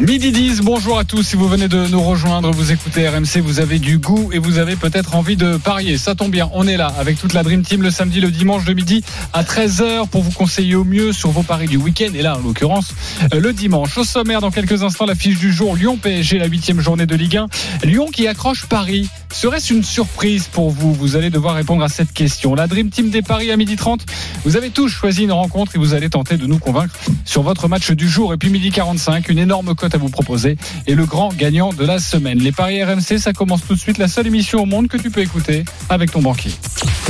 Midi 10, bonjour à tous. Si vous venez de nous rejoindre, vous écoutez RMC, vous avez du goût et vous avez peut-être envie de parier. Ça tombe bien, on est là avec toute la Dream Team le samedi, le dimanche de midi à 13h pour vous conseiller au mieux sur vos paris du week-end. Et là, en l'occurrence, euh, le dimanche. Au sommaire, dans quelques instants, la fiche du jour Lyon-PSG, la huitième journée de Ligue 1. Lyon qui accroche Paris. Serait-ce une surprise pour vous? Vous allez devoir répondre à cette question. La Dream Team des paris à midi 30. Vous avez tous choisi une rencontre et vous allez tenter de nous convaincre sur votre match du jour. Et puis midi 45, une énorme cote à vous proposer et le grand gagnant de la semaine. Les paris RMC, ça commence tout de suite. La seule émission au monde que tu peux écouter avec ton banquier.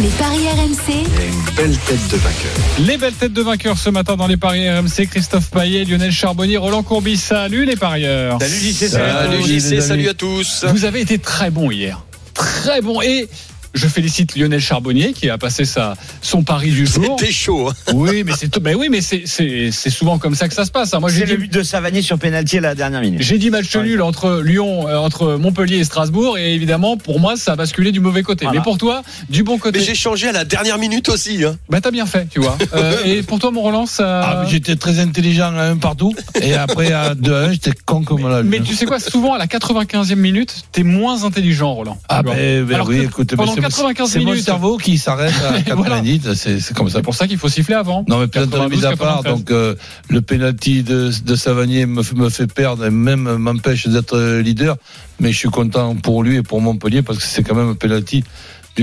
Les paris RMC, une belle tête de vainqueur. Les belles têtes de vainqueurs ce matin dans les paris RMC. Christophe Paillet, Lionel Charbonnier, Roland Courbis. Salut les parieurs. Salut JC, Salut JC, salut à tous. Vous avez été très bon hier. Très bon. Et je félicite Lionel Charbonnier qui a passé sa, son pari du jour. C'était chaud. hein. Oui, mais c'est ben oui, mais c'est- c'est c'est souvent comme ça que ça se passe. hein. Moi, j'ai le dit, but de Savanier sur pénalty à la dernière minute. j'ai dit match nul entre Lyon, euh, entre Montpellier et Strasbourg, et évidemment, pour moi, ça a basculé du mauvais côté. Voilà. Mais pour toi, du bon côté. Mais j'ai changé à la dernière minute aussi. Hein. Bah, t'as bien fait, tu vois. Euh, et pour toi, mon Roland, ça. Ah, J'étais très intelligent à un partout. Et après, à 2-1, j'étais con comme la Mais tu sais quoi, souvent à la 95e minute, t'es moins intelligent, Roland. Ah, ben, ben Alors oui, que écoute, mais pendant c'est- 95 c'est mon minutes. cerveau qui s'arrête à Et voilà. 90, c'est c'est comme ça. C'est pour ça qu'il faut siffler avant. Non, mais 92, mise à part, 93. donc euh, le penalty de, de Savanier me, me fait perdre et même m'empêche d'être euh, leader. Mais je suis content pour lui et pour Montpellier parce que c'est quand même un penalty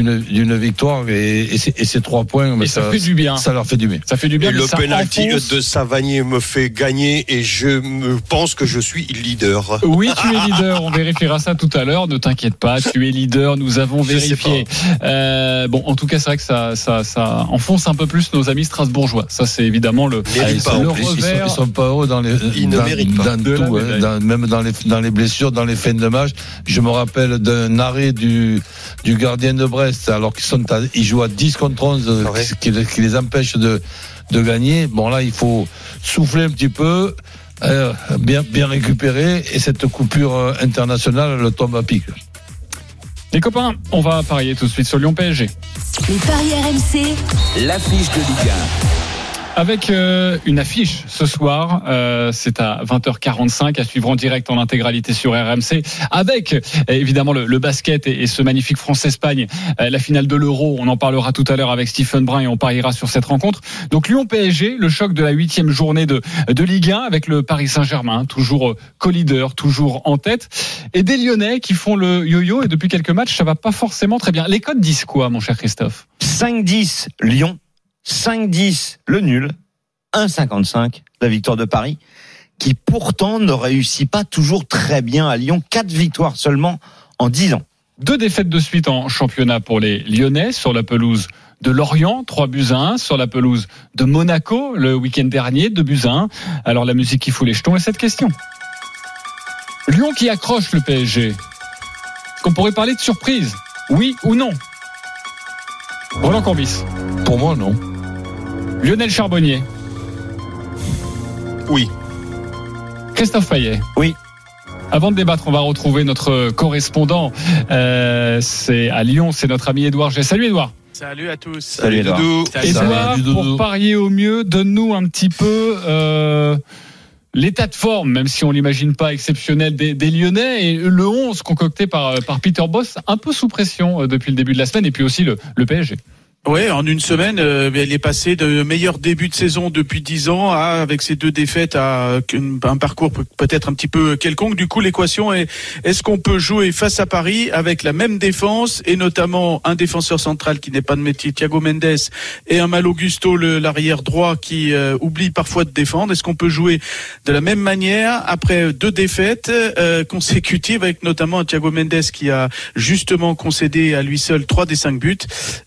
d'une victoire et, et c'est- et ces trois points, mais Et ça fait du bien. ça leur fait du bien. Ça fait du bien. Et le ça penalty enfonce. de Savanier me fait gagner et je me pense que je suis leader. Oui, tu es leader. On vérifiera ça tout à l'heure. Ne t'inquiète pas, tu es leader. Nous avons vérifié. Euh, bon, en tout cas, c'est vrai que ça, ça, ça enfonce un peu plus nos amis strasbourgeois. Ça, c'est évidemment le, Ah, ils pas, le plus, Ils sont, revers. ils sont pas heureux dans les, Ils ne dans, méritent pas. dans De tout, hein, dans- même dans les, dans les blessures, dans les fins de match. Je me rappelle d'un arrêt du, du gardien de Brest, alors qu'ils sont à, ils jouent à 10 contre 11, euh, Ouais. qui, les empêche de, de gagner. Bon, là, il faut souffler un petit peu, euh, bien, bien récupérer, et cette coupure euh, internationale, le tombe à pic. Les copains, on va parier tout de suite sur Lyon PSG. les paris RMC, L'affiche de Ligue Avec euh, une affiche ce soir, euh, c'est à 20h45 à suivre en direct en intégralité sur RMC, avec évidemment le, le basket et, et ce magnifique France-Espagne, euh, la finale de l'Euro. On en parlera tout à l'heure avec Stephen Brun et on pariera sur cette rencontre. Donc Lyon-PSG, le choc de la huitième journée de, de Ligue 1 avec le Paris Saint-Germain, toujours euh, co-leader, toujours en tête, et des Lyonnais qui font le yo-yo et depuis quelques matchs ça va pas forcément très bien. Les codes disent quoi, mon cher Christophe? 5-10 Lyon, 5-10 le nul, 1-55 la victoire de Paris, qui pourtant ne réussit pas toujours très bien à Lyon. 4 victoires seulement en 10 ans. Deux défaites de suite en championnat pour les Lyonnais sur la pelouse de Lorient, 3 buts à 1, sur la pelouse de Monaco le week-end dernier, 2 buts à 1. Alors la musique qui fout les jetons est cette question. Lyon qui accroche le PSG. Est-ce qu'on pourrait parler de surprise? Oui ou non? Roland Corbis, Pour moi, non. Lionel Charbonnier, Oui. Christophe Payet. Oui. Avant de débattre, on va retrouver notre correspondant. Euh, c'est à Lyon, c'est notre ami Édouard G. Salut Édouard. Salut à tous. Salut, Edouard. Doudou. Edouard, Salut, pour parier au mieux, donne-nous un petit peu euh, l'état de forme, même si on l'imagine pas exceptionnel des, des Lyonnais, et le 11 concocté par, par Peter Boss, un peu sous pression euh, depuis le début de la semaine, et puis aussi le, le PSG. Ouais, en une semaine, euh, elle est passée de meilleur début de saison depuis 10 ans à, avec ces deux défaites, à un parcours peut- peut-être un petit peu quelconque. Du coup, l'équation est est-ce qu'on peut jouer face à Paris avec la même défense et notamment un défenseur central qui n'est pas de métier, Thiago Mendes, et un Mal Augusto, l'arrière droit, qui euh, oublie parfois de défendre? Est-ce qu'on peut jouer de la même manière après deux défaites euh, consécutives avec notamment Thiago Mendes qui a justement concédé à lui seul trois des cinq buts?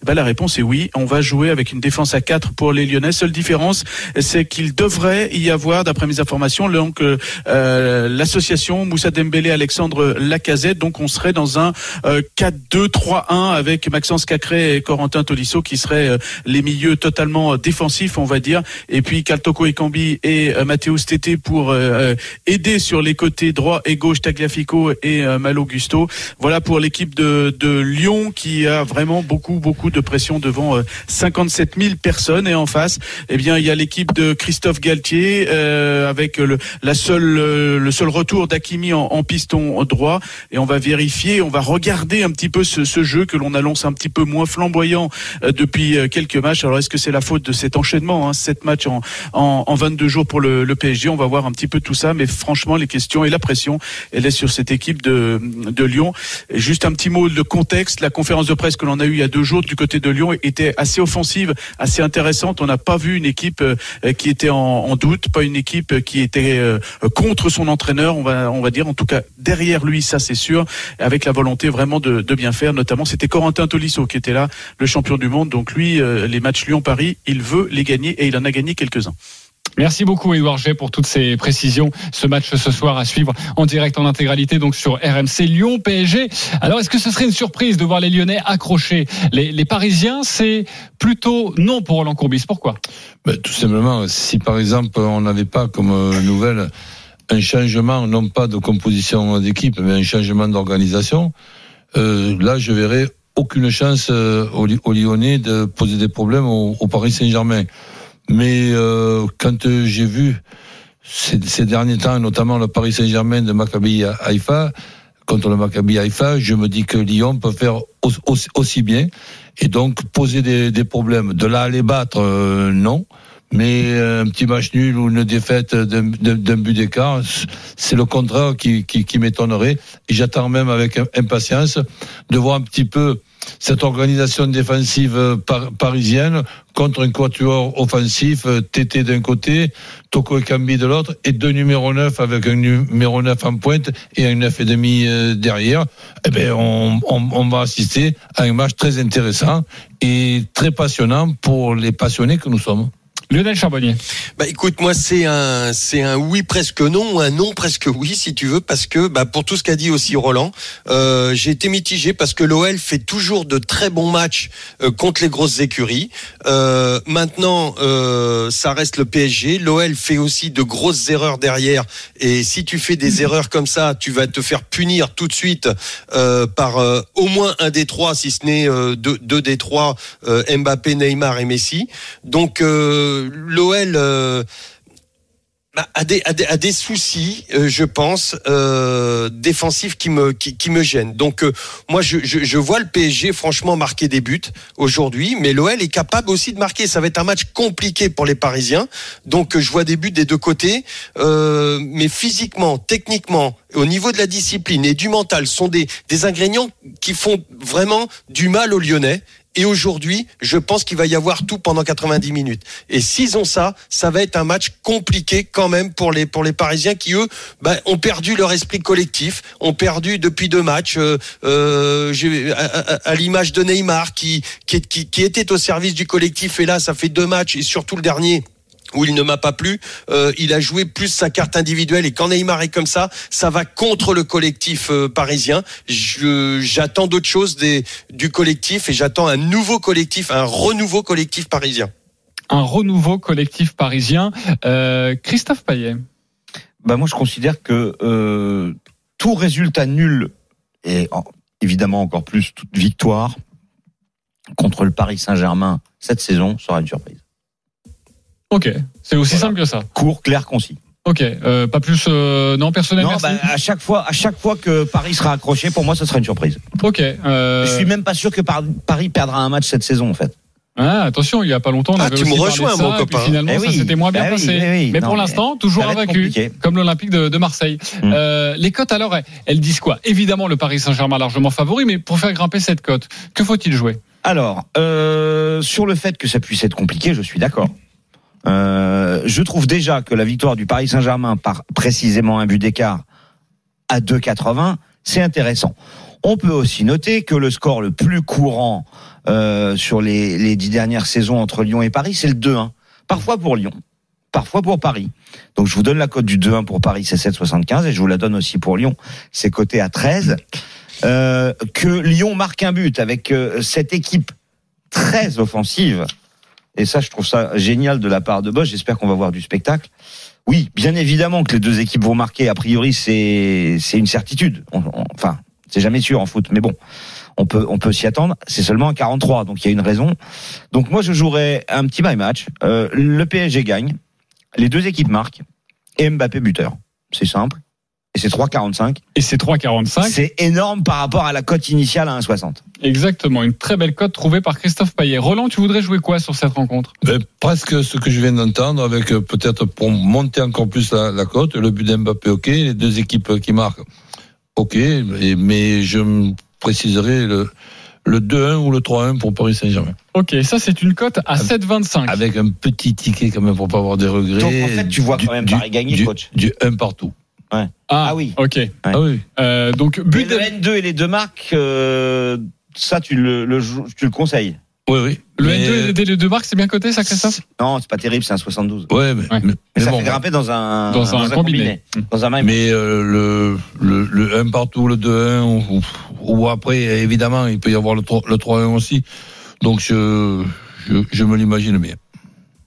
Ben, La réponse est oui, on va jouer avec une défense à 4 pour les Lyonnais. Seule différence, c'est qu'il devrait y avoir, d'après mes informations, donc euh, l'association Moussa Dembélé, Alexandre Lacazette. Donc on serait dans un euh, 4-2-3-1 avec Maxence Cacré et Corentin Tolisso qui seraient euh, les milieux totalement défensifs, on va dire. Et puis Kaltoko Ekambi et euh, Mathéus Tété pour euh, aider sur les côtés droit et gauche Tagliafico et euh, Malo Gusto. Voilà pour l'équipe de, de Lyon qui a vraiment beaucoup beaucoup de pression devant euh, 57 000 personnes. Et en face, eh bien il y a l'équipe de Christophe Galtier euh, avec le, la seule euh, le seul retour d'Akimi en, en piston droit. Et on va vérifier, on va regarder un petit peu ce, ce jeu que l'on annonce un petit peu moins flamboyant euh, depuis euh, quelques matchs. Alors est-ce que c'est la faute de cet enchaînement, hein, sept matchs en, en, en 22 jours pour le, le PSG On va voir un petit peu tout ça, mais franchement les questions et la pression, elle est sur cette équipe de, de Lyon. Juste un petit mot de contexte, la conférence de presse que l'on a eue il y a deux jours du côté de Lyon était assez offensive, assez intéressante. On n'a pas vu une équipe euh, qui était en, doute, pas une équipe qui était euh, contre son entraîneur, on va, on va dire, en tout cas derrière lui, ça c'est sûr, avec la volonté vraiment de, de bien faire. Notamment, c'était Corentin Tolisso qui était là, le champion du monde. Donc lui, euh, les matchs Lyon-Paris, il veut les gagner et il en a gagné quelques-uns. Merci beaucoup Edouard G pour toutes ces précisions. Ce match ce soir à suivre en direct en intégralité donc sur RMC Lyon PSG. Alors est-ce que ce serait une surprise de voir les Lyonnais accrocher? Les, Parisiens C'est plutôt non pour Roland Courbis. Pourquoi? Ben, tout simplement, si par exemple on n'avait pas comme euh, nouvelle un changement, non pas de composition d'équipe, mais un changement d'organisation, euh, là je verrais aucune chance euh, aux, Ly- aux Lyonnais de poser des problèmes au Paris Saint-Germain. Mais euh, quand euh, j'ai vu ces, ces derniers temps, notamment le Paris Saint-Germain de Maccabi Haïfa, contre le Maccabi Haïfa, je me dis que Lyon peut faire au- aussi, aussi bien et donc poser des, des problèmes. De là à les battre, euh, non. Mais euh, un petit match nul ou une défaite d'un but d'écart, c'est le contraire qui, qui, qui m'étonnerait. Et j'attends même avec impatience de voir un petit peu cette organisation défensive par- parisienne contre un quatuor offensif, euh, TT d'un côté, Toko Ekambi de l'autre, et deux numéros 9 avec un numéro 9 en pointe et un 9 et demi euh, derrière. Eh ben, on, on, on va assister à un match très intéressant et très passionnant pour les passionnés que nous sommes. Lionel Charbonnier. Bah écoute, moi c'est un c'est un oui presque non ou un non presque oui si tu veux parce que bah pour tout ce qu'a dit aussi Roland, euh, j'ai été mitigé parce que l'OL fait toujours de très bons matchs euh, contre les grosses écuries. Euh, maintenant, euh, ça reste le PSG. L'OL fait aussi de grosses erreurs derrière et si tu fais des erreurs comme ça, tu vas te faire punir tout de suite euh, par euh, au moins un des trois, si ce n'est euh, deux, deux des trois, euh, Mbappé, Neymar et Messi. Donc euh, l'OL euh, bah, a, des, soucis, euh, je pense, euh, défensifs qui me, gênent. Donc moi, je, vois le PSG franchement marquer des buts aujourd'hui, mais l'OL est capable aussi de marquer. Ça va être un match compliqué pour les Parisiens. Donc je vois des buts des deux côtés, mais physiquement, techniquement, au niveau de la discipline et du mental, sont des ingrédients qui font vraiment du mal aux Lyonnais. Et aujourd'hui, je pense qu'il va y avoir tout pendant 90 minutes. Et s'ils ont ça, ça va être un match compliqué quand même pour les pour les Parisiens qui eux bah, ont perdu leur esprit collectif, ont perdu depuis deux matchs. Euh, euh, à, l'image de Neymar qui, qui qui qui était au service du collectif et là ça fait deux matchs et surtout le dernier où il ne m'a pas plu, euh, il a joué plus sa carte individuelle et quand Neymar est comme ça, ça va contre le collectif euh, parisien. Je- J'attends d'autres choses des, du collectif et j'attends un nouveau collectif, un renouveau collectif parisien. Un renouveau collectif parisien. Euh, Christophe Payet. Bah moi, je considère que euh, tout résultat nul et en- évidemment encore plus toute victoire contre le Paris Saint-Germain cette saison sera une surprise. Ok, c'est aussi Voilà. simple que ça. Court, clair, concis. Ok, euh, pas plus. euh, non, personnel. Non, merci. bah, à chaque fois, à chaque fois que Paris sera accroché, pour moi, ce sera une surprise. ok. euh, Je suis même pas sûr que Par- Paris perdra un match cette saison, en fait. ah, attention, il y a pas longtemps, on Ah, avait tu aussi me rejoins, mon copain. finalement, Eh ça s'était moins bien Eh passé. eh oui. mais Non, pour l'instant, toujours invaincu, comme l'Olympique de, de Marseille. Mm. Euh, les cotes, alors, elles, elles disent quoi? Évidemment, le Paris Saint-Germain largement favori, mais pour faire grimper cette cote, que faut-il jouer? Alors, euh, sur le fait que ça puisse être compliqué, je suis d'accord. Euh, je trouve déjà que la victoire du Paris Saint-Germain par précisément un but d'écart à 2,80, c'est intéressant. On peut aussi noter que le score le plus courant euh, sur les, les dix dernières saisons entre Lyon et Paris, c'est le 2-1. Parfois pour Lyon, parfois pour Paris. Donc je vous donne la cote du 2-1 pour Paris, c'est 7,75 et je vous la donne aussi pour Lyon, c'est coté à 13. Euh, que Lyon marque un but avec euh, cette équipe très offensive. Et ça, je trouve ça génial de la part de Bosch. J'espère qu'on va voir du spectacle. Oui, bien évidemment que les deux équipes vont marquer. A priori, c'est c'est une certitude. Enfin, c'est jamais sûr en foot, mais bon, on peut on peut s'y attendre. C'est seulement un 43, donc il y a une raison. Donc moi, je jouerais un petit my match. Euh, le PSG gagne, les deux équipes marquent et Mbappé buteur. C'est simple. Et c'est 3,45. Et c'est 3,45. C'est énorme par rapport à la cote initiale à 1,60. Exactement, une très belle cote trouvée par Christophe Payet. Roland, tu voudrais jouer quoi sur cette rencontre? Ben, presque ce que je viens d'entendre, avec euh, peut-être pour monter encore plus la, la cote, le but d'Mbappé, ok, les deux équipes qui marquent, ok, mais je préciserai le, le 2-1 ou le 3-1 pour Paris Saint-Germain. Ok, ça c'est une cote à 7,25. Avec un petit ticket quand même pour pas avoir des regrets. Donc, en fait, tu vois quand même Paris gagner, du, coach. Du 1 partout. Ah, Ah oui. Ok. Ah oui. Euh, donc Mais but le de- N2 et les deux marques, euh, ça tu le, le tu le conseilles. Oui, oui. le Mais- N2 et les deux marques, c'est bien coté ça, Christophe? Non, c'est pas terrible, c'est un 72. Ouais, mais, Ouais. mais- Mais mais ça bon, fait grimper dans un Dans un combiné. dans un même. Mais euh, le, le, le 1 partout, le 2-1, ou, ou après, évidemment, il peut y avoir le 3 le 3-1 aussi. Donc, je, je, je me l'imagine bien.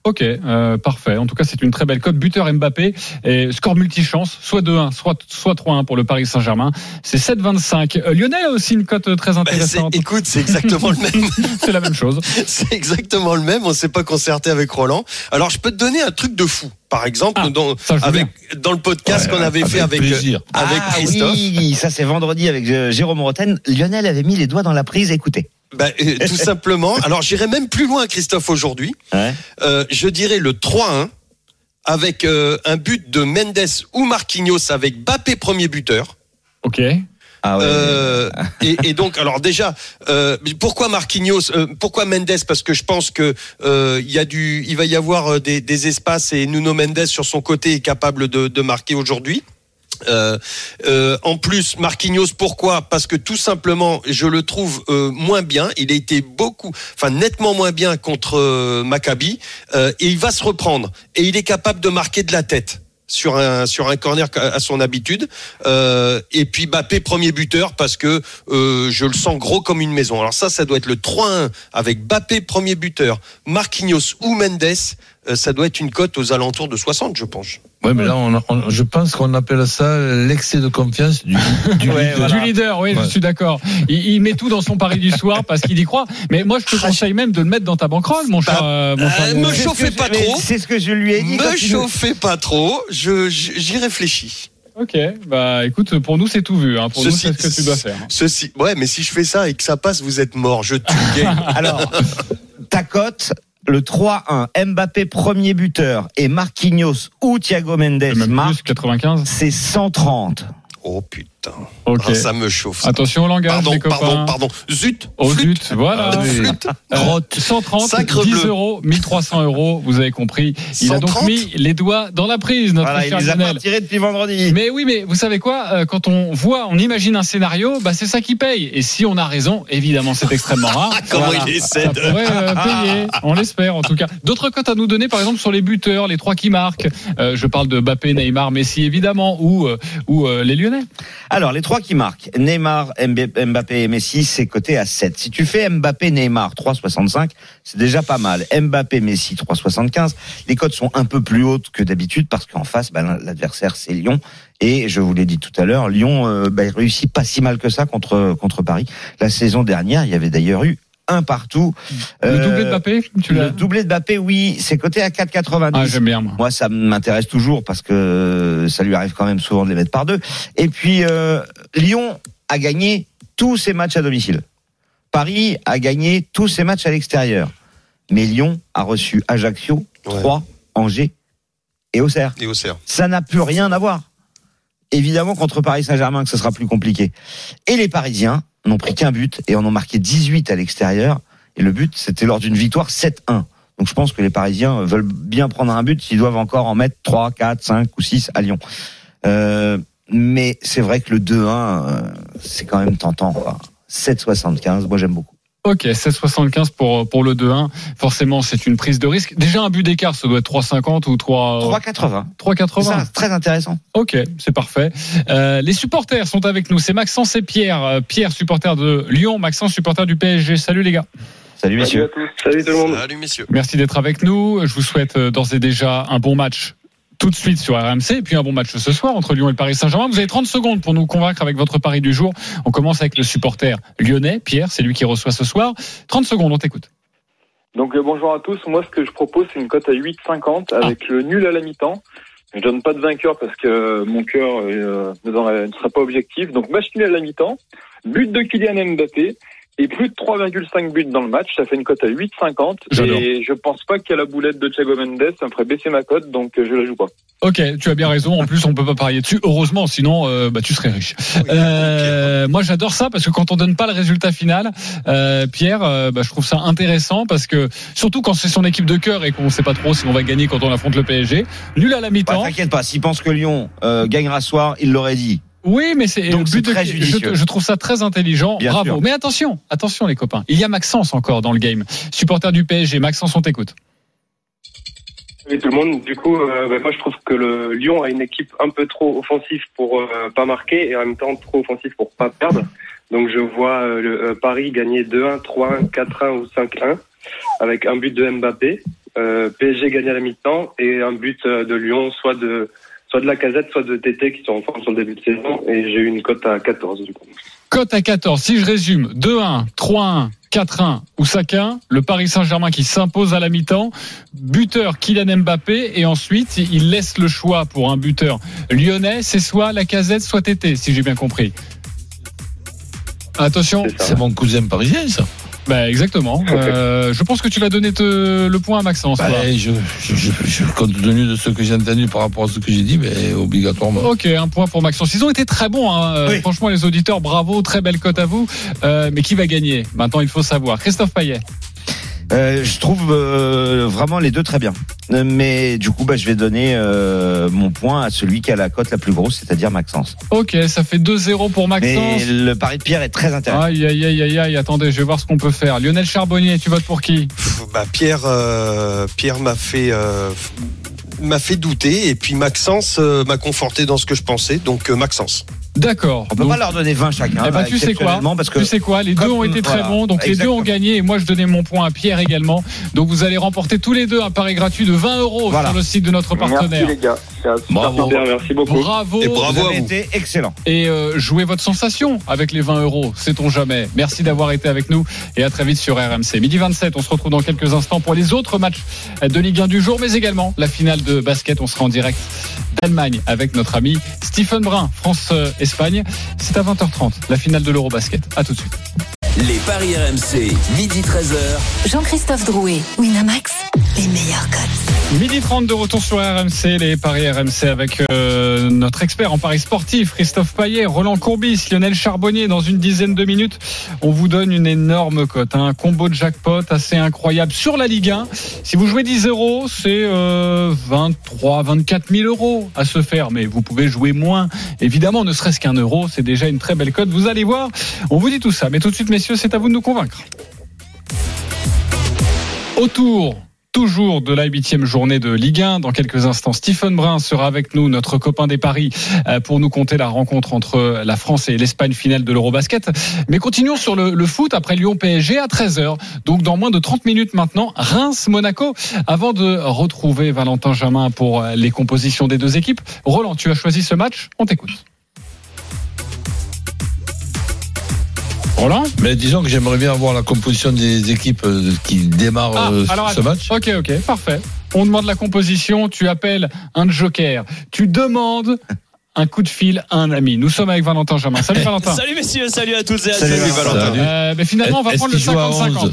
Ok, euh, parfait. En tout cas, c'est une très belle cote. Buteur Mbappé et score multichance, soit 2-1, soit soit 3-1 pour le Paris Saint-Germain. C'est 7,25. Euh, Lionel a aussi une cote très Ben, c'est- intéressante. écoute, c'est exactement le même. c'est la même chose. C'est exactement le même. On s'est pas concerté avec Roland. Alors, je peux te donner un truc de fou. Par exemple, Ah, dans, avec, dans le podcast Ouais, qu'on avait fait avec, plaisir. avec ah Christophe. oui, ça c'est vendredi avec euh, Jérôme Roten. Lionel avait mis les doigts dans la prise. Écoutez. Ben, euh, tout simplement. Alors, j'irai même plus loin, Christophe, aujourd'hui. Ouais. Euh, je dirais le 3-1 avec euh, un but de Mendes ou Marquinhos avec Bappé premier buteur. Ok. Ah ouais. Euh, et, et donc, alors déjà, euh, pourquoi Marquinhos euh, Pourquoi Mendes? Parce que je pense que euh, il y a du, il va y avoir euh, des, des espaces et Nuno Mendes sur son côté est capable de, de marquer aujourd'hui. Euh, euh, en plus, Marquinhos, pourquoi? Parce que tout simplement, je le trouve euh, moins bien. Il a été beaucoup, enfin nettement moins bien contre Maccabi, et il va se reprendre. Et il est capable de marquer de la tête sur un sur un corner à son habitude. Euh, et puis Bappé premier buteur parce que euh, je le sens gros comme une maison. Alors ça, ça doit être le 3-1 avec Bappé premier buteur, Marquinhos ou Mendes. Euh, ça doit être une cote aux alentours de 60, je pense. Ouais, mais là, on, on- je pense qu'on appelle ça l'excès de confiance du, du Ouais, leader. voilà. Du leader, oui, Ouais. je suis d'accord. Il, il met tout dans son pari du soir parce qu'il y croit. Mais moi, je te conseille même de le mettre dans ta banquerolle, mon cher. euh, mon cher euh, me chauffez pas je- trop. C'est ce que je lui ai dit. Me chauffez pas trop, je j'y réfléchis. Ok, bah écoute, pour nous, c'est tout vu. Hein. Pour nous, c'est ce que tu dois faire. Ceci, ouais, mais si je fais ça et que ça passe, vous êtes mort. Je tue le game. Alors, ta cote, le 3-1, Mbappé premier buteur et Marquinhos ou Thiago Mendes marque, plus 95. c'est 130. Oh putain, Ok. Ah, ça me chauffe. ça. Attention au langage, Pardon, les copains. pardon, pardon. Zut. Oh flûte. zut, voilà. Euh, flûte. Euh, 130, Sacre 10 bleu. euros, 1300 euros, vous avez compris. Il a donc 130? mis les doigts dans la prise, notre Voilà, il cher les a Lionel. pas tirés depuis vendredi. Mais oui, mais vous savez quoi euh, Quand on voit, on imagine un scénario, bah c'est ça qui paye. Et si on a raison, évidemment, c'est extrêmement rare. Comment Voilà. il essaie Ça de- pourrait euh, payer, on l'espère en tout cas. D'autres cotes à nous donner, par exemple sur les buteurs, les trois qui marquent. Euh, je parle de Mbappé, Neymar, Messi évidemment, ou euh, ou euh, les Lyonnais. Alors, les trois qui marquent, Neymar, Mb- Mbappé et Messi, c'est coté à 7. Si tu fais Mbappé, Neymar, 3,65, c'est déjà pas mal. Mbappé, Messi, 3,75. Les cotes sont un peu plus hautes que d'habitude parce qu'en face, bah, l'adversaire, c'est Lyon. Et je vous l'ai dit tout à l'heure, Lyon euh, bah, réussit pas si mal que ça contre, contre Paris. La saison dernière, il y avait d'ailleurs eu un partout. Le Euh, doublé de Mbappé, tu Le doublé de Mbappé, oui, c'est coté à 4,90. Ah, j'aime bien moi. Moi, ça m'intéresse toujours parce que ça lui arrive quand même souvent de les mettre par deux. Et puis, euh, Lyon a gagné tous ses matchs à domicile. Paris a gagné tous ses matchs à l'extérieur. Mais Lyon a reçu Ajaccio, Ouais. Troyes, Angers et Auxerre. Et Auxerre. Ça n'a plus rien à voir. Évidemment, contre Paris Saint-Germain, que ce sera plus compliqué. Et les Parisiens n'ont pris qu'un but et en ont marqué 18 à l'extérieur. Et le but, c'était lors d'une victoire 7-1. Donc je pense que les Parisiens veulent bien prendre un but s'ils doivent encore en mettre 3, 4, 5 ou 6 à Lyon. Euh, mais c'est vrai que le 2-1, euh, c'est quand même tentant. quoi. 7,75, moi j'aime beaucoup. Ok, 16,75 pour, pour le 2-1. Forcément, c'est une prise de risque. Déjà, un but d'écart, ça doit être 3,50 ou 3... 3,80. 3,80. Ça, très intéressant. Ok, c'est parfait. Euh, les supporters sont avec nous. C'est Maxence et Pierre. Euh, Pierre, supporter de Lyon. Maxence, supporter du PSG. Salut les gars. Salut messieurs. Salut tout le monde. Salut messieurs. Merci d'être avec nous. Je vous souhaite euh, d'ores et déjà un bon match tout de suite sur RMC et puis un bon match ce soir entre Lyon et le Paris Saint-Germain. Vous avez 30 secondes pour nous convaincre avec votre pari du jour. On commence avec le supporter lyonnais. Pierre, c'est lui qui reçoit ce soir. 30 secondes, on t'écoute. Donc euh, bonjour à tous. Moi, ce que je propose, c'est une cote à 8,50 avec le nul à la mi-temps. Je donne pas de vainqueur parce que mon cœur euh, ne ne sera pas objectif. Donc match nul à la mi-temps, but de Kylian Mbappé et plus de 3,5 buts dans le match. Ça fait une cote à 8,50 J'adore. et je pense pas a la boulette de Thiago Mendes. Ça me ferait baisser ma cote, donc euh, je la joue pas. Ok, tu as bien raison. En plus, on peut pas parier dessus. Heureusement, sinon, euh, bah, tu serais riche. Euh, moi, j'adore ça parce que quand on donne pas le résultat final, euh, Pierre, euh, bah, je trouve ça intéressant parce que surtout quand c'est son équipe de cœur et qu'on sait pas trop si on va gagner quand on affronte le PSG. Nul à la Bah, mi-temps. T'inquiète pas, s'il pense que Lyon euh, gagnera ce soir, il l'aurait dit. Oui, mais c'est Donc, le c'est but de- très je, judicieux. je trouve ça très intelligent. Bien Bravo. sûr. Mais attention, attention les copains. Il y a Maxence encore dans le game. Supporter du PSG. Maxence, on t'écoute. Salut tout le monde. Du coup, euh, bah, moi je trouve que le Lyon a une équipe un peu trop offensive pour euh, pas marquer et en même temps trop offensive pour pas perdre. Donc je vois euh, le euh, Paris gagner 2-1, 3-1, 4-1 ou 5-1 avec un but de Mbappé. Euh, PSG gagner à la mi-temps et un but euh, de Lyon, soit de soit de la casette, soit de TT qui sont en forme sur le début de saison. Et j'ai eu une cote à 14 du coup. Cote à 14. Si je résume, 2-1, 3-1, 4-1 ou 5-1, le Paris Saint-Germain qui s'impose à la mi-temps, buteur Kylian Mbappé et ensuite il laisse le choix pour un buteur lyonnais, c'est soit la casette, soit Tété, si j'ai bien compris. Attention. C'est mon cousin parisien, ça. Bah exactement. Euh, je pense que tu vas donner te- le point à Maxence. Bah, je, je, je- compte tenu de ce que j'ai entendu par rapport à ce que j'ai dit, mais obligatoirement. Ok, un point pour Maxence. Ils ont été très bons. hein. Euh, Oui. Franchement, les auditeurs, bravo, très belle cote à vous. Euh, mais qui va gagner? Maintenant, il faut savoir. Christophe Payet. Euh, je trouve euh, vraiment les deux très bien. Euh, Mais du coup, bah, je vais donner euh, mon point à celui qui a la cote la plus grosse, c'est-à-dire Maxence. Ok, ça fait 2-0 pour Maxence. Mais le pari de Pierre est très intéressant. Aïe, aïe, aïe, aïe, aïe, attendez, je vais voir ce qu'on peut faire. Lionel Charbonnier, tu votes pour qui Pff, Bah, Pierre, euh, Pierre m'a fait, euh, m'a fait douter et puis Maxence euh, m'a conforté dans ce que je pensais. Donc euh, Maxence. D'accord. On peut Donc, pas leur donner 20 chacun. eh ben, tu sais quoi parce que Tu sais quoi Les deux ont été très bons, donc les deux ont gagné et moi je donnais mon point à Pierre également. Donc vous allez remporter tous les deux un pari gratuit de 20 euros Voilà. sur le site de notre partenaire. Merci les gars. C'est un super Bravo. super, merci beaucoup. Bravo. Et bravo avez vous. été excellent. et euh, jouez votre sensation avec les 20 euros, sait-on jamais. Merci d'avoir été avec nous et à très vite sur RMC. Midi 27, on se retrouve dans quelques instants pour les autres matchs de Ligue 1 du jour, mais également la finale de basket. On sera en direct d'Allemagne avec notre ami Stephen Brun, France-Espagne. C'est à 20h30, la finale de l'Eurobasket. À tout de suite. Les paris RMC, midi 13h. Jean-Christophe Drouet, Winamax, les meilleurs codes. Midi 30 de retour sur RMC, les paris RMC avec euh, notre expert en paris sportif, Christophe Payet, Roland Courbis, Lionel Charbonnier. Dans une dizaine de minutes, on vous donne une énorme cote, hein, un combo de jackpot assez incroyable sur la Ligue 1. Si vous jouez 10 euros, c'est euh, 23, 24 000 euros à se faire, mais vous pouvez jouer moins. Évidemment, ne serait-ce qu'un euro, c'est déjà une très belle cote. Vous allez voir, on vous dit tout ça. Mais tout de suite, messieurs, c'est à vous de nous convaincre. Autour toujours de la huitième journée de Ligue 1. Dans quelques instants, Stephen Brun sera avec nous, notre copain des paris, euh, pour nous compter la rencontre entre la France et l'Espagne finale de l'Eurobasket. Mais continuons sur le, le foot après Lyon-PSG à 13h. Donc dans moins de 30 minutes maintenant, Reims-Monaco. Avant de retrouver Valentin Jamin pour les compositions des deux équipes. Roland, tu as choisi ce match On t'écoute. Roland? Mais disons que j'aimerais bien avoir la composition des équipes euh, qui démarrent Ah, euh, alors ce attends. match. Ok, ok, parfait. On demande la composition, tu appelles un joker, tu demandes un coup de fil à un ami. Nous sommes avec Valentin Jamin. Salut Valentin. Salut messieurs, salut à tous et à Salut, tous. Valentin. Salut. Euh, mais finalement, on va prendre le qu'il joue à 50-50.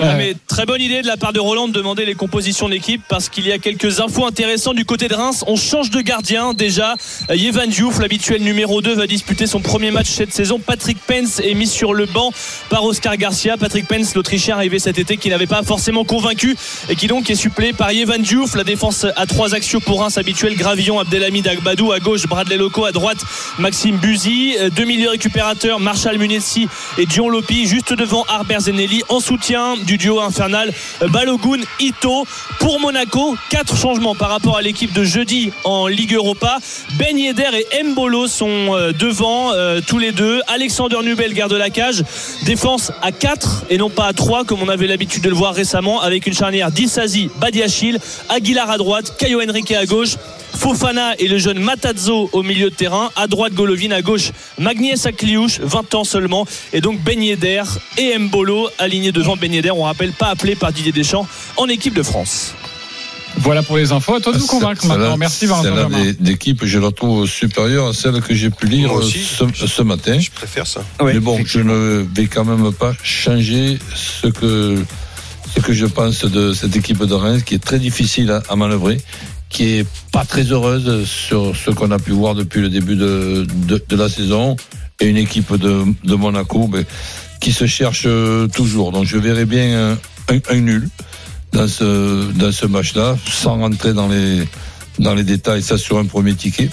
11? Mais très bonne idée de la part de Roland de demander les compositions de l'équipe parce qu'il y a quelques infos intéressantes du côté de Reims. On change de gardien déjà. Yevan Diouf, l'habituel numéro 2, va disputer son premier match cette saison. Patrick Pence est mis sur le banc par Oscar Garcia. Patrick Pence, l'Autrichien arrivé cet été, qui n'avait pas forcément convaincu et qui donc est supplé par Yevan Diouf. La défense à trois axios pour Reims habituel. Gravillon, Abdelhamid Agbadou à gauche, Bradley Loco à droite, Maxime Buzy. Deux milieux récupérateurs, Marshall Munetsi et Dion Lopi juste devant Arber Zenelli en soutien du duo infernal Balogun Ito pour Monaco quatre changements par rapport à l'équipe de jeudi en Ligue Europa Ben et Mbolo sont euh, devant euh, tous les deux Alexander Nubel garde la cage défense à 4 et non pas à 3 comme on avait l'habitude de le voir récemment avec une charnière d'Issazi Badiachil Aguilar à droite Caio Henrique à gauche Fofana et le jeune Matazzo au milieu de terrain. À droite, Golovin. À gauche, Magnies Akliouche, 20 ans seulement. Et donc Ben et Mbolo alignés devant Ben. On rappelle pas appelé par Didier Deschamps en équipe de France. Voilà pour les infos. À toi de nous convaincre maintenant. Merci Valentin. Celle d'équipe, je la trouve supérieure à celle que j'ai pu lire aussi, ce, ce, matin. Je préfère ça. Oui, Mais bon, je ne vais quand même pas changer ce que ce que je pense de cette équipe de Reims qui est très difficile à, à manœuvrer qui est pas très heureuse sur ce qu'on a pu voir depuis le début de, de, de la saison et une équipe de, de Monaco ben, qui se cherche toujours. Donc je verrais bien un, un, un nul dans ce, dans ce match-là, sans rentrer dans les, dans les détails, ça sur un premier ticket,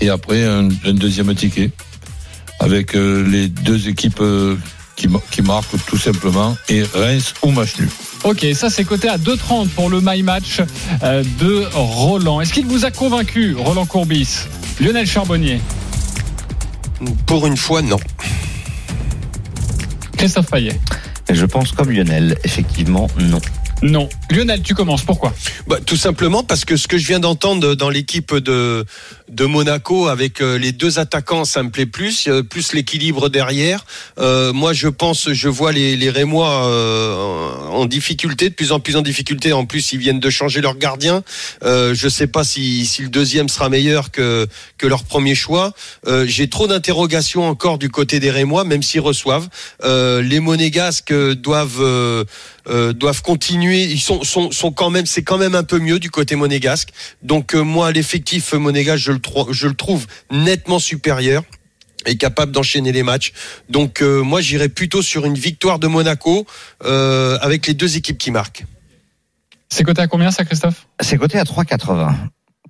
et après un, un deuxième ticket, avec euh, les deux équipes euh, qui, qui marquent tout simplement, et Reims ou match nul. Ok, ça c'est coté à 2,30 pour le My Match euh, de Roland. Est-ce qu'il vous a convaincu, Roland Courbis Lionel Charbonnier? Pour une fois, non. Christophe Payet Je pense comme Lionel, effectivement, non. Non. Lionel, tu commences. Pourquoi? Bah, Tout simplement parce que ce que je viens d'entendre dans l'équipe de, de Monaco avec euh, les deux attaquants, ça me plaît plus, euh, plus l'équilibre derrière. Euh, moi, je pense, je vois les, les Rémois euh, en difficulté, de plus en plus en difficulté. En plus, ils viennent de changer leur gardien. Euh, je sais pas si, si le deuxième sera meilleur que, que leur premier choix. Euh, J'ai trop d'interrogations encore du côté des Rémois, même s'ils reçoivent. les Monégasques doivent euh, doivent continuer. Ils sont, sont, sont quand même, c'est quand même un peu mieux du côté monégasque. Donc euh, moi, l'effectif monégasque, je le, je le trouve nettement supérieur est capable d'enchaîner les matchs. Donc euh, moi j'irais plutôt sur une victoire de Monaco euh, avec les deux équipes qui marquent. C'est coté à combien ça Christophe? C'est coté à 3,80.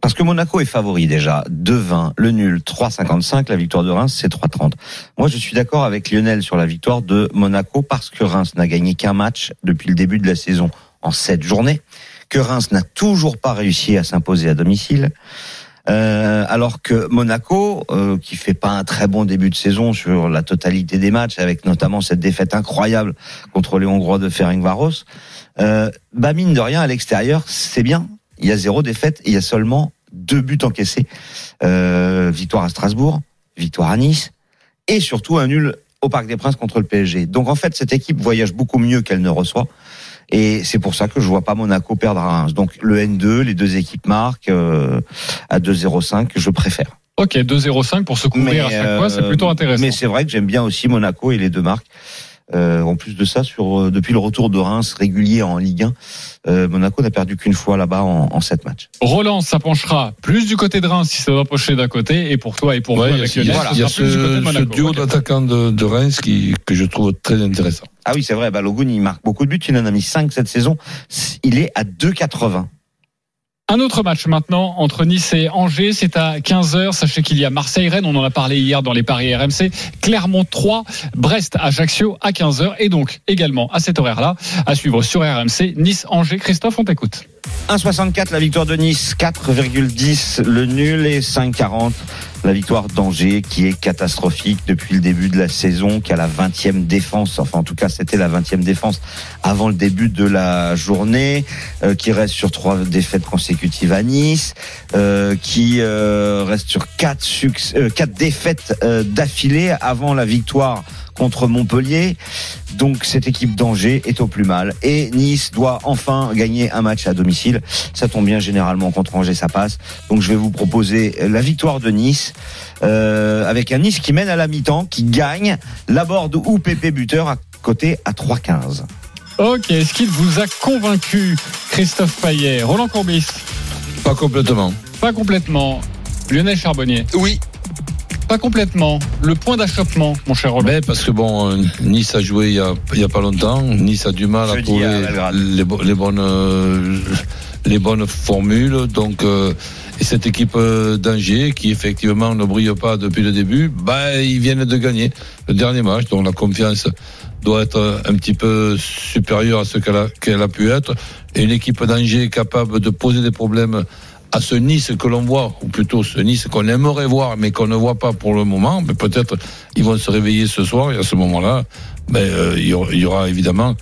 Parce que Monaco est favori déjà, 2-20, le nul 3,55, la victoire de Reims c'est 3,30. Moi je suis d'accord avec Lionel sur la victoire de Monaco parce que Reims n'a gagné qu'un match depuis le début de la saison en sept journées, que Reims n'a toujours pas réussi à s'imposer à domicile. Euh, alors que Monaco, euh, qui fait pas un très bon début de saison sur la totalité des matchs, avec notamment cette défaite incroyable contre les Hongrois de Ferencvaros, euh, bah mine de rien à l'extérieur, c'est bien il y a zéro défaite il y a seulement deux buts encaissés. Euh, victoire à Strasbourg, victoire à Nice et surtout un nul au Parc des Princes contre le PSG. Donc en fait, cette équipe voyage beaucoup mieux qu'elle ne reçoit. Et c'est pour ça que je vois pas Monaco perdre à Reims. Donc le N2, les deux équipes marquent euh, à 2-0-5, je préfère. Ok, 2-0-5 pour se couvrir mais, à chaque fois, c'est plutôt intéressant. Mais c'est vrai que j'aime bien aussi Monaco et les deux marques. Euh, en plus de ça, sur euh, depuis le retour de Reims régulier en Ligue 1, euh, Monaco n'a perdu qu'une fois là-bas en, en 7 matchs. Roland, ça penchera plus du côté de Reims si ça doit pencher d'un côté, et pour toi et pour ouais, moi, avec il y a, ce, ce, duo okay. d'attaquants de, de, Reims qui, que je trouve très intéressant. Ah oui, c'est vrai, Balogun, il marque beaucoup de buts, il en a mis 5 cette saison, il est à 2,80. Un autre match maintenant entre Nice et Angers, c'est à 15h. Sachez qu'il y a Marseille-Rennes, on en a parlé hier dans les paris RMC. Clermont 3, Brest-Ajaccio à 15h. Et donc également à cet horaire-là, à suivre sur RMC, Nice-Angers. Christophe, on t'écoute. 1,64 la victoire de Nice, 4,10 le nul et 5,40 la victoire d'Angers qui est catastrophique depuis le début de la saison, qui a la 20e défense, enfin en tout cas c'était la 20e défense avant le début de la journée, euh, qui reste sur trois défaites consécutives à Nice, euh, qui euh, reste sur quatre, quatre défaites d'affilée avant la victoire contre Montpellier. Donc cette équipe d'Angers est au plus mal. Et Nice doit enfin gagner un match à domicile. Ça tombe bien, généralement contre Angers ça passe. Donc je vais vous proposer la victoire de Nice. Euh, avec un Nice qui mène à la mi-temps, qui gagne. Laborde ou Pépé buteur à côté à 3,15. Ok, est-ce qu'il vous a convaincu, Christophe Payet? Roland Courbis Pas complètement. Pas complètement. Lionel Charbonnier Oui. Pas complètement. Le point d'achoppement, mon cher Roland. Mais parce que bon, euh, Nice a joué il y a, il y a pas longtemps. Nice a du mal à trouver à les, bo- les bonnes euh, les bonnes formules. Donc euh, et cette équipe d'Angers qui effectivement ne brille pas depuis le début, bah ils viennent de gagner le dernier match. Donc la confiance doit être un petit peu supérieure à ce qu'elle a, qu'elle a pu être. Et une équipe d'Angers capable de poser des problèmes à ce Nice que l'on voit, ou plutôt ce Nice qu'on aimerait voir, mais qu'on ne voit pas pour le moment. Mais peut-être ils vont se réveiller ce soir et à ce moment-là, ben, euh, il y aura- évidemment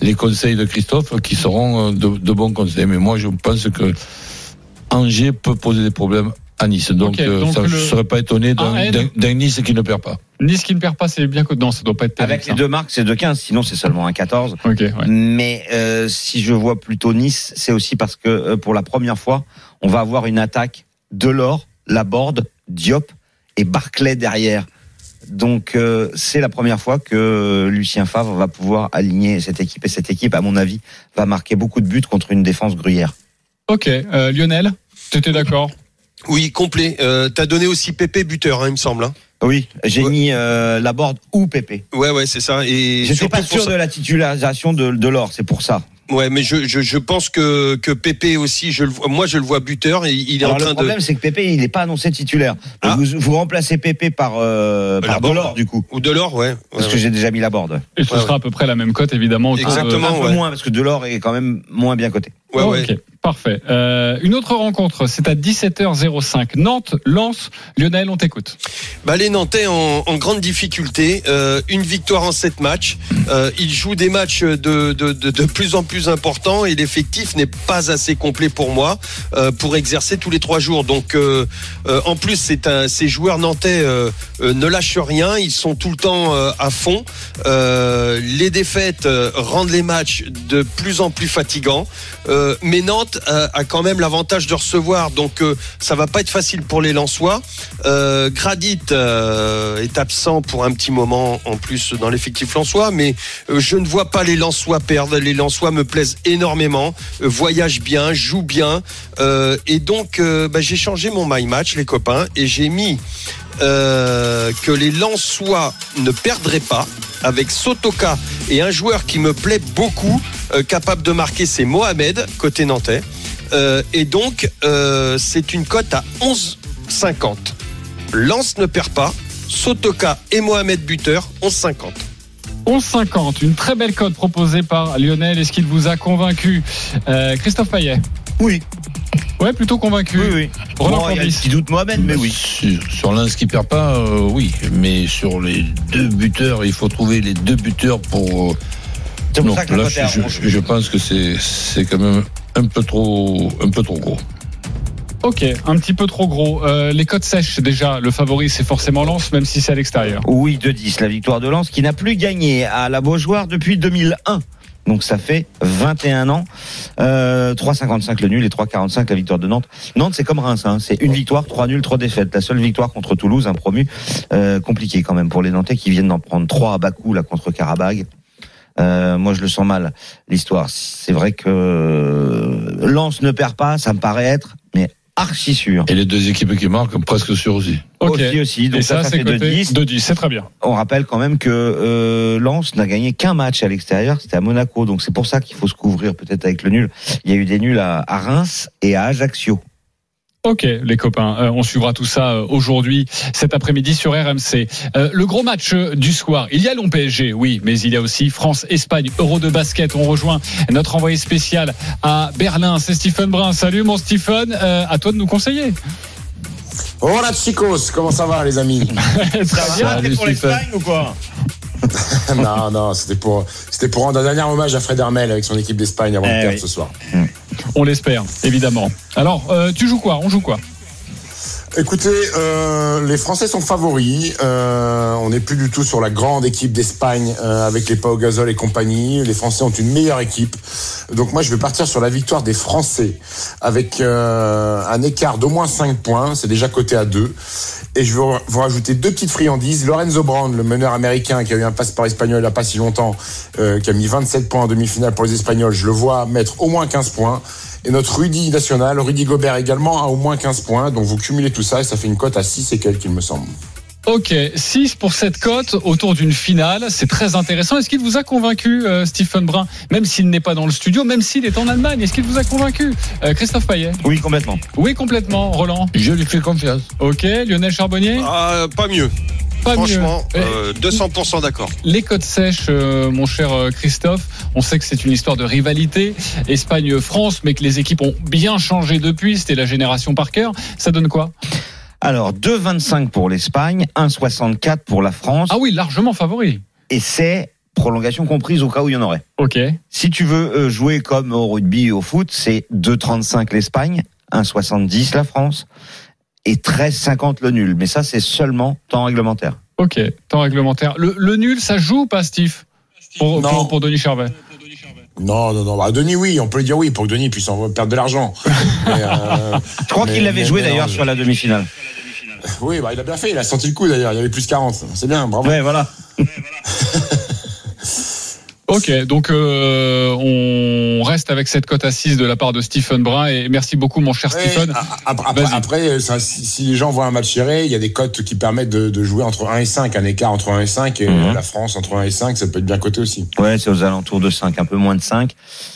les conseils de Christophe qui seront euh, de bons conseils. Mais moi, je pense que Angers peut poser des problèmes à Nice. Donc, euh, donc ça, je le- ne serais pas étonné d'un N. d'un- d'un Nice qui ne perd pas. Nice qui ne perd pas, c'est bien que non, ça doit pas être terrible, Avec les ça. deux marques, c'est 2-15, sinon c'est seulement un 14. Ok, ouais. Mais euh, si je vois plutôt Nice, c'est aussi parce que euh, pour la première fois, on va avoir une attaque Delors, Laborde, Diop et Barclay derrière. Donc euh, c'est la première fois que Lucien Favre va pouvoir aligner cette équipe et cette équipe, à mon avis, va marquer beaucoup de buts contre une défense gruyère. Ok, euh, Lionel, tu étais d'accord? Oui, complet. Euh, T'as donné aussi Pépé buteur, hein, il me semble. hein. Oui, j'ai mis euh, Laborde ou Pépé. Ouais, ouais, c'est ça. Et J'étais surtout pas sûr ça- de la titularisation de Delors, c'est pour ça. Ouais, mais je, je, je pense que, que Pépé aussi, je le moi je le vois buteur et il est Alors en train le problème, de. c'est que Pépé, il n'est pas annoncé titulaire. Ah. Vous, vous remplacez Pépé par, euh, par. Delors, du coup. Ou Delors, ouais. ouais, Parce que j'ai déjà mis Laborde. Et ce Ouais, sera à peu près la même cote, évidemment. de- Exactement. un peu ouais. moins, parce que Delors est quand même moins bien coté. Ouais, ouais. Ok, parfait. Euh, une autre rencontre, c'est à 17h05. Nantes, Lens, Lionel, on t'écoute. Bah, les Nantais en, en grande difficulté, euh, une victoire en sept matchs. Euh, ils jouent des matchs de, de, de, de plus en plus importants et l'effectif n'est pas assez complet pour moi euh, pour exercer tous les trois jours. Donc euh, euh, en plus, c'est un, ces joueurs nantais euh, euh, ne lâchent rien, ils sont tout le temps euh, à fond. Euh, les défaites euh, rendent les matchs de plus en plus fatigants. Euh, mais Nantes euh, a quand même l'avantage de recevoir, donc euh, ça va pas être facile pour les Lensois. Euh, Gradit euh, est absent pour un petit moment en plus dans l'effectif Lensois, mais euh, je ne vois pas les Lensois perdre. Les Lensois me plaisent énormément, euh, voyagent bien, jouent bien, euh, et donc euh, bah, j'ai changé mon my match, les copains, et j'ai mis euh, que les Lensois ne perdraient pas avec Sotoka et un joueur qui me plaît beaucoup, euh, capable de marquer, c'est Mohamed, côté nantais. Euh, et donc, euh, c'est une cote à 11,50. Lens ne perd pas. Sotoka et Mohamed buteur, 11,50. 11,50, une très belle cote proposée par Lionel. Est-ce qu'il vous a convaincu Euh, Christophe Payet? Oui. Ouais, plutôt convaincu. Oui, oui. Roland Bon, il y a le Courbis. petit doute Mohamed, mais oui. Sur, sur Lens qui perd pas, euh, oui. Mais sur les deux buteurs, il faut trouver les deux buteurs pour. euh, C'est pour non, ça que la là, cote est je, à je- 11. je pense que c'est c'est quand même un peu trop un peu trop gros. Ok, un petit peu trop gros. Euh, les cotes sèches, déjà, le favori, c'est forcément Lens, même si c'est à l'extérieur. Oui, 2-10, la victoire de Lens qui n'a plus gagné à la Beaujoire depuis 2001. Donc ça fait 21 ans. Euh, 3,55 le nul et 3,45 la victoire de Nantes. Nantes, c'est comme Reims. Hein. C'est une victoire, trois nuls, trois défaites. La seule victoire contre Toulouse, un promu. Euh, compliqué quand même pour les Nantais qui viennent d'en prendre trois à Bakou là contre Karabag. Euh, moi, je le sens mal l'histoire. C'est vrai que euh, Lens ne perd pas, ça me paraît être, mais archi sûr. Et les deux équipes qui marquent presque sûr aussi. Ok. Aussi, aussi. Donc Et ça, ça, ça c'est fait coté 2-10. 2-10, c'est très bien. On rappelle quand même que euh, Lens n'a gagné qu'un match à l'extérieur, c'était à Monaco. Donc c'est pour ça qu'il faut se couvrir peut-être avec le nul. Il y a eu des nuls à, à Reims et à Ajaccio. Ok, les copains, euh, on suivra tout ça euh, aujourd'hui, cet après-midi sur RMC. Euh, le gros match euh, du soir, il y a Lyon PSG, oui, mais il y a aussi France-Espagne, Euro de basket. On rejoint notre envoyé spécial à Berlin, c'est Stephen Brun. Salut mon Stephen, à toi de nous conseiller. Hola chicos, comment ça va les amis? Très bien. Salut, Stephen. ou quoi? Non, non, c'était pour, c'était pour rendre un dernier hommage à Fred Hermel avec son équipe d'Espagne avant Eh de perdre oui. ce soir. On l'espère, évidemment. Alors, euh, tu joues quoi? On joue quoi? Écoutez, euh, les Français sont favoris. Euh, on n'est plus du tout sur la grande équipe d'Espagne euh, avec les Pau Gasol et compagnie. Les Français ont une meilleure équipe. Donc moi, je vais partir sur la victoire des Français avec euh, un écart d'au moins 5 points. C'est déjà coté à 2. Et je vais vous rajouter deux petites friandises. Lorenzo Brown, le meneur américain qui a eu un passeport espagnol il n'y a pas si longtemps, qui a mis 27 points en demi-finale pour les Espagnols, je le vois mettre au moins 15 points. Et notre Rudy national, Rudy Gobert également, a au moins 15 points. Donc vous cumulez tout ça et ça fait une cote à 6 et quelques, il me semble. Ok, 6 pour cette cote autour d'une finale, c'est très intéressant. Est-ce qu'il vous a convaincu, euh, Stephen Brun, même s'il n'est pas dans le studio, même s'il est en Allemagne Est-ce qu'il vous a convaincu, Euh, Christophe Payet? Oui, complètement. Oui, complètement. Roland Je lui fais confiance. Ok, Lionel Charbonnier? Ah, pas mieux. Pas Franchement, mieux. euh, 200% d'accord. Les codes sèches, euh, mon cher Christophe, on sait que c'est une histoire de rivalité. Espagne-France, mais que les équipes ont bien changé depuis. C'était la génération par cœur. Ça donne quoi? Alors, 2,25 pour l'Espagne, 1,64 pour la France. Ah oui, largement favori. Et c'est prolongation comprise au cas où il y en aurait. Ok. Si tu veux euh, jouer comme au rugby et au foot, c'est 2,35 l'Espagne, 1,70 la France et 13,50 le nul. Mais ça, c'est seulement temps réglementaire. Ok, temps réglementaire. Le, le nul, ça joue ou pas, Steve? Pour, Non. pour, pour Denis Charvet Non, non, non. Bah, Denis, oui, on peut le dire oui pour que Denis puisse en perdre de l'argent. Euh, Je crois qu'il l'avait joué d'ailleurs sur la demi-finale. Oui, bah, il a bien fait. Il a senti le coup d'ailleurs. Il y avait plus 40. C'est bien, bravo. Ouais, voilà. Ok, donc euh, on reste avec cette cote à 6 de la part de Stephen Brun. Et merci beaucoup, mon cher Ouais, Stephen. après, après, ça, si, si les gens voient un match serré, il y a des cotes qui permettent de, de jouer entre 1 et 5, un écart entre 1 et 5, et Mhm. la France entre 1 et 5, ça peut être bien coté aussi. Ouais, c'est aux alentours de 5, un peu moins de 5.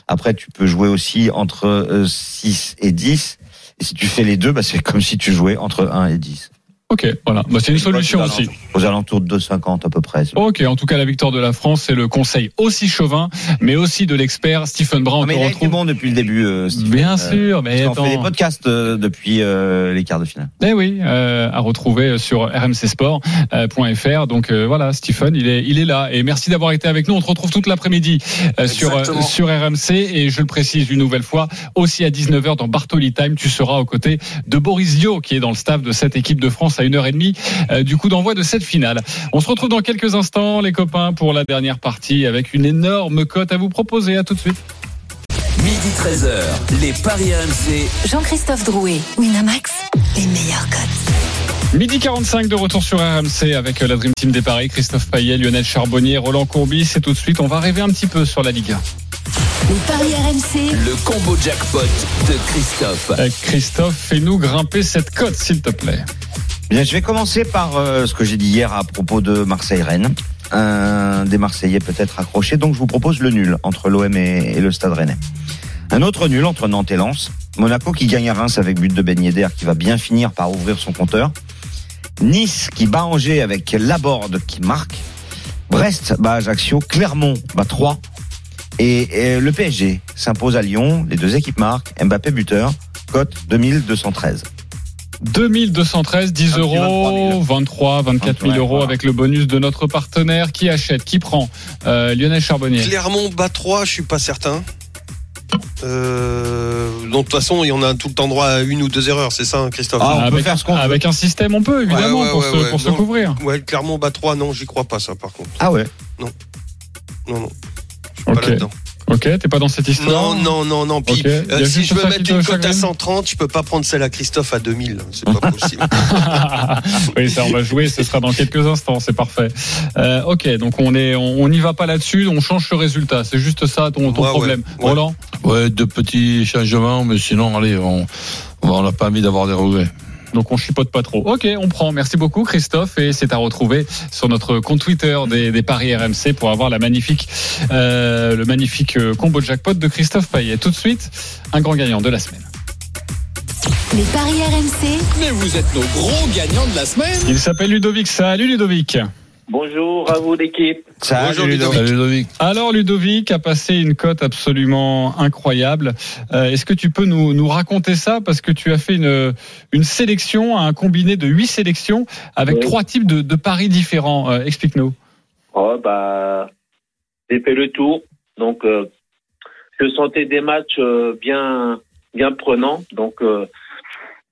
Après, tu peux jouer aussi entre euh, 6 et 10. Et si tu fais les deux, bah, c'est comme si tu jouais entre 1 et 10. Ok, voilà, bah, c'est une solution Aux aussi. alentours- Aux alentours de 2,50 à peu près. Ok, en tout cas, la victoire de la France, c'est le conseil aussi chauvin, mais aussi de l'expert Stephen Brun. On te il retrouve. bon depuis le début. euh, Stephen. Bien Euh, sûr, mais qu'on fait des podcasts euh, depuis euh, les quarts de finale. Eh oui, euh, à retrouver sur rmcsport.fr. Donc euh, voilà, Stephen, il est, il est là. Et merci d'avoir été avec nous. On te retrouve toute l'après-midi euh, sur, euh, sur RMC. Et je le précise une nouvelle fois, aussi à 19h dans Bartoli Time, tu seras aux côtés de Boris Dio, qui est dans le staff de cette équipe de France à 1h30 euh, du coup d'envoi de cette finale. On se retrouve dans quelques instants, les copains, pour la dernière partie avec une énorme cote à vous proposer. À tout de suite. Midi 13h, les Paris RMC. Jean-Christophe Drouet, Winamax, les meilleurs cotes. Midi 45 de retour sur RMC avec la Dream Team des Paris, Christophe Payet, Lionel Charbonnier, Roland Courbis. Et tout de suite, on va rêver un petit peu sur la Ligue 1. Les paris RMC, Le combo jackpot de Christophe. Euh, Christophe, fais-nous grimper cette cote, s'il te plaît. Je vais commencer par euh, ce que j'ai dit hier à propos de Marseille-Rennes. Un des Marseillais peut-être accroché, donc je vous propose le nul entre l'OM et, et le Stade Rennais. Un autre nul entre Nantes et Lens. Monaco qui gagne à Reims avec but de Ben Yedder qui va bien finir par ouvrir son compteur. Nice qui bat Angers avec Laborde qui marque. Brest bat Ajaccio. Clermont bat 3. Et, et le PSG s'impose à Lyon. Les deux équipes marquent. Mbappé buteur. Cote 2213. 2213, 10 Un petit euros, 23, 24 000 Ouais, euros voilà. avec le bonus de notre partenaire. Qui achète Qui prend Euh, Lionel Charbonnier. Clermont bat 3, je suis pas certain. Euh, donc de toute façon, il y en a tout le temps droit à une ou deux erreurs, c'est ça, hein, Christophe Ah, on peut avec, faire ce qu'on veut. avec un système, on peut, évidemment, Ouais, ouais, pour, ouais, se, ouais. pour se Non. couvrir. Ouais, Clermont bat 3, non, j'y crois pas ça par contre. Ah ouais. Non, non. Je suis pas là-dedans. Ok, t'es pas dans cette histoire Non, non, non, non. Puis, euh, si je veux mettre une cote à chagrine 130, je peux pas prendre celle à Christophe à 2000. C'est pas possible. oui, ça, on va jouer, ce sera dans quelques instants, c'est parfait. Euh, ok, donc on est, on on n'y va pas là-dessus, on change le résultat. C'est juste ça ton, ton Ouais, ouais, problème. ouais. Roland Ouais, de petits changements, mais sinon, allez, on on n'a pas envie d'avoir des regrets. Donc on chipote pas trop. Ok, on prend. Merci beaucoup Christophe et c'est à retrouver sur notre compte Twitter des, des paris RMC pour avoir la magnifique, euh, le magnifique euh, combo jackpot de Christophe Payet. Tout de suite, un grand gagnant de la semaine. les paris RMC, Mais vous êtes nos gros gagnants de la semaine. Il s'appelle Ludovic. Salut Ludovic. Bonjour à vous l'équipe. Bonjour, Ludovic. Ludovic. Salut Ludovic. Alors Ludovic a passé une cote absolument incroyable. Euh, Est-ce que tu peux nous, nous raconter ça? Parce que tu as fait une, une sélection, un combiné de huit sélections avec Oui. trois types de, de paris différents. Euh, Explique-nous. Oh, bah, j'ai fait le tour. Donc, euh, je sentais des matchs euh, bien, bien prenants. Donc, euh,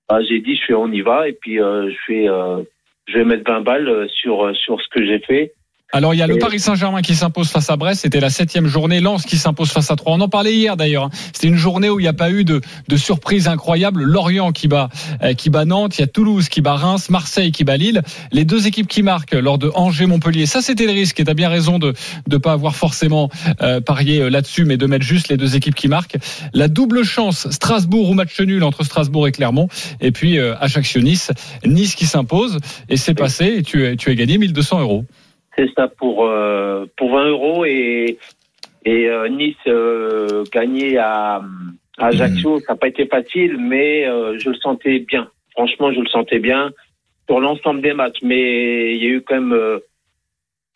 bah, j'ai dit, je fais, on y va, et puis euh, je fais, euh, je vais mettre 20 balles euh, sur euh, sur ce que j'ai fait. Alors il y a le Paris Saint-Germain qui s'impose face à Brest, c'était la septième journée. Lens qui s'impose face à Troyes. On en parlait hier d'ailleurs. hein. C'était une journée où il n'y a pas eu de, de surprise incroyable. Lorient qui bat euh, qui bat Nantes, il y a Toulouse qui bat Reims, Marseille qui bat Lille. Les deux équipes qui marquent lors de Angers-Montpellier. Ça c'était le risque. Et t'as bien raison de de pas avoir forcément euh, parié euh, là-dessus, mais de mettre juste les deux équipes qui marquent. La double chance Strasbourg ou match nul entre Strasbourg et Clermont. Et puis euh, Ajaccio-Nice, Nice qui s'impose. Et c'est passé. Et tu tu as gagné 1200 euros. C'est ça pour euh, pour 20 euros et et euh, Nice euh, gagné à, à Ajaccio, ça n'a pas été facile, mais euh, je le sentais bien. Franchement, je le sentais bien sur l'ensemble des matchs. Mais il y a eu quand même,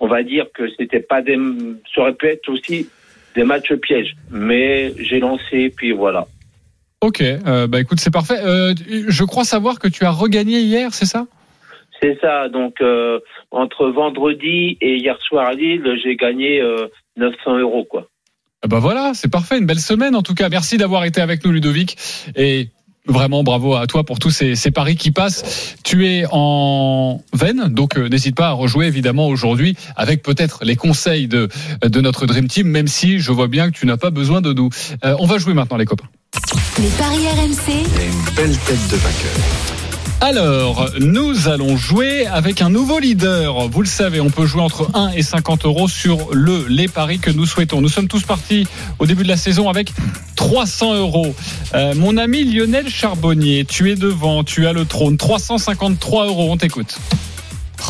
on va dire que c'était pas des, ça aurait pu être aussi des matchs pièges. Mais j'ai lancé, puis voilà. Ok, bah écoute, c'est parfait. Je crois savoir que tu as regagné hier, c'est ça? C'est ça. Donc euh, entre vendredi et hier soir à Lille, j'ai gagné euh, 900 euros quoi. Ah Bah voilà, c'est parfait, une belle semaine en tout cas. Merci d'avoir été avec nous, Ludovic. Et vraiment bravo à toi pour tous ces, ces paris qui passent. Tu es en veine, donc euh, n'hésite pas à rejouer évidemment aujourd'hui avec peut-être les conseils de, de notre Dream Team, même si je vois bien que tu n'as pas besoin de nous. Euh, on va jouer maintenant les copains. Les paris RMC. une belle tête de vainqueur. Alors, nous allons jouer avec un nouveau leader. Vous le savez, on peut jouer entre 1 et 50 euros sur le les paris que nous souhaitons. Nous sommes tous partis au début de la saison avec 300 euros. Euh, mon ami Lionel Charbonnier, tu es devant, tu as le trône. 353 euros, on t'écoute.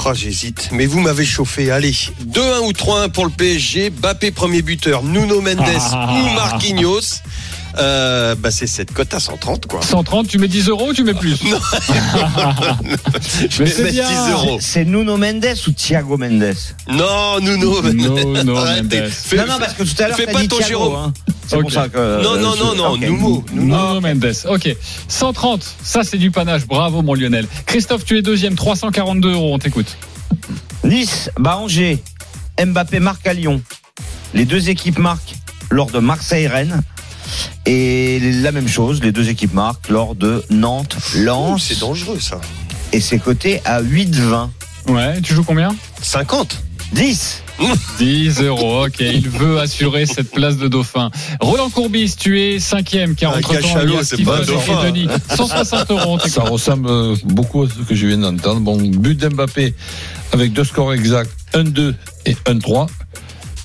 Oh, j'hésite. Mais vous m'avez chauffé. Allez, 2-1 ou 3-1 pour le PSG. Bappé premier buteur. Nuno Mendes Ah. ou Marquinhos. Euh, bah c'est cette cote à 130 quoi. 130, tu mets 10 euros ou tu mets plus Non. Mais Je vais c'est mettre bien. 10 euros. C'est Nuno Mendes ou Thiago Mendes Non, Nuno Mendes. Nuno Arrêtez. Mendes. Fais- Non, non, parce que tout à l'heure, fais t'as pas dit ton Thiago. Jérôme. Hein. C'est Ok. pour ça que. Non, non, euh, non, non, ok. Nuno. Nuno Mendes. Ok. 130, ça c'est du panache. Bravo mon Lionel. Christophe, tu es deuxième. 342 euros, on t'écoute. Nice, bah Angers, Mbappé marque à Lyon. Les deux équipes marquent lors de Marseille-Rennes. Et la même chose, les deux équipes marquent lors de Oh, Nantes-Lens. C'est dangereux ça. Et c'est coté à 8,20. Ouais, tu joues combien? 50 10 10 euros, ok. Il veut assurer cette place de dauphin. Roland Courbis, tu es cinquième, car entre temps, cachalot, il y a c'est pas dauphin. Denis. 160 euros, on Ça ressemble beaucoup à ce que je viens d'entendre. Bon, but d'Mbappé avec deux scores exacts, 1-2 et 1-3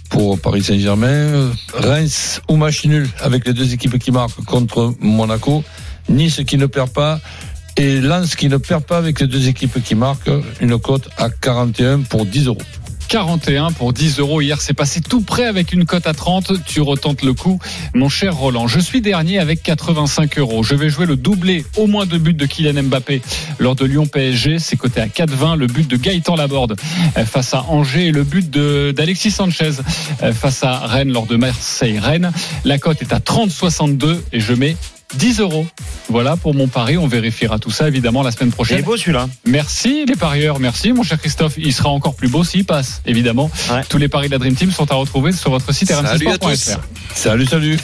pour Paris Saint-Germain. Reims ou match avec les deux équipes qui marquent contre Monaco. Nice qui ne perd pas. Et Lens qui ne perd pas avec les deux équipes qui marquent. Une cote à 41 pour 10 euros. 41 pour 10 euros. Hier, c'est passé tout près avec une cote à 30. Tu retentes le coup, mon cher Roland. Je suis dernier avec 85 euros. Je vais jouer le doublé, au moins deux buts de Kylian Mbappé lors de Lyon PSG. C'est coté à 4,20. Le but de Gaëtan Laborde euh, face à Angers et le but de- d'Alexis Sanchez euh, face à Rennes lors de Marseille-Rennes. La cote est à 30,62 et je mets 10 euros. Voilà pour mon pari. On vérifiera tout ça évidemment la semaine Il est prochaine. beau celui-là. Merci les parieurs, merci mon cher Christophe. Il sera encore plus beau s'il passe, évidemment. Ouais. Tous les paris de la Dream Team sont à retrouver sur votre site Salut à rmcsport.fr. tous. Salut, salut.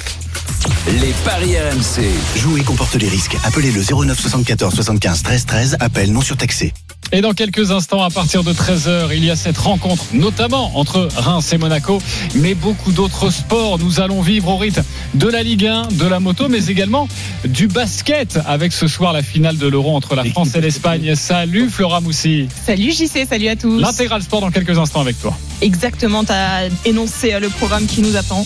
Les paris RMC. Jouer comporte les risques. Appelez le 09 74 75 13 13. Appel non surtaxé. Et dans quelques instants, à partir de 13h, il y a cette rencontre, notamment entre Reims et Monaco, mais beaucoup d'autres sports. Nous allons vivre au rythme de la Ligue 1, de la moto, mais également du basket, avec ce soir la finale de l'Euro entre la France et l'Espagne. Salut Flora Moussi. Salut JC, salut à tous. L'intégral sport dans quelques instants avec toi. Exactement, tu as énoncé euh, le programme qui nous attend.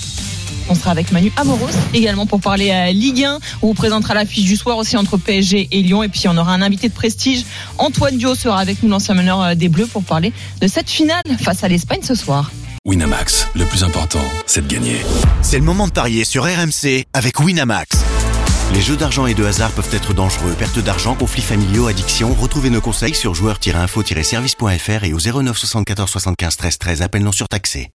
On sera avec Manu Amoros également pour parler à Ligue 1. On vous présentera l'affiche du soir aussi entre PSG et Lyon. Et puis on aura un invité de prestige. Antoine Dio sera avec nous, l'ancien meneur euh, des Bleus, pour parler de cette finale face à l'Espagne ce soir. Winamax, le plus important, c'est de gagner. C'est le moment de parier sur RMC avec Winamax. Les jeux d'argent et de hasard peuvent être dangereux. Perte d'argent, conflits familiaux, addiction. Retrouvez nos conseils sur joueurs-info-service.fr et au 09 74 75 13 13. Appel non surtaxé.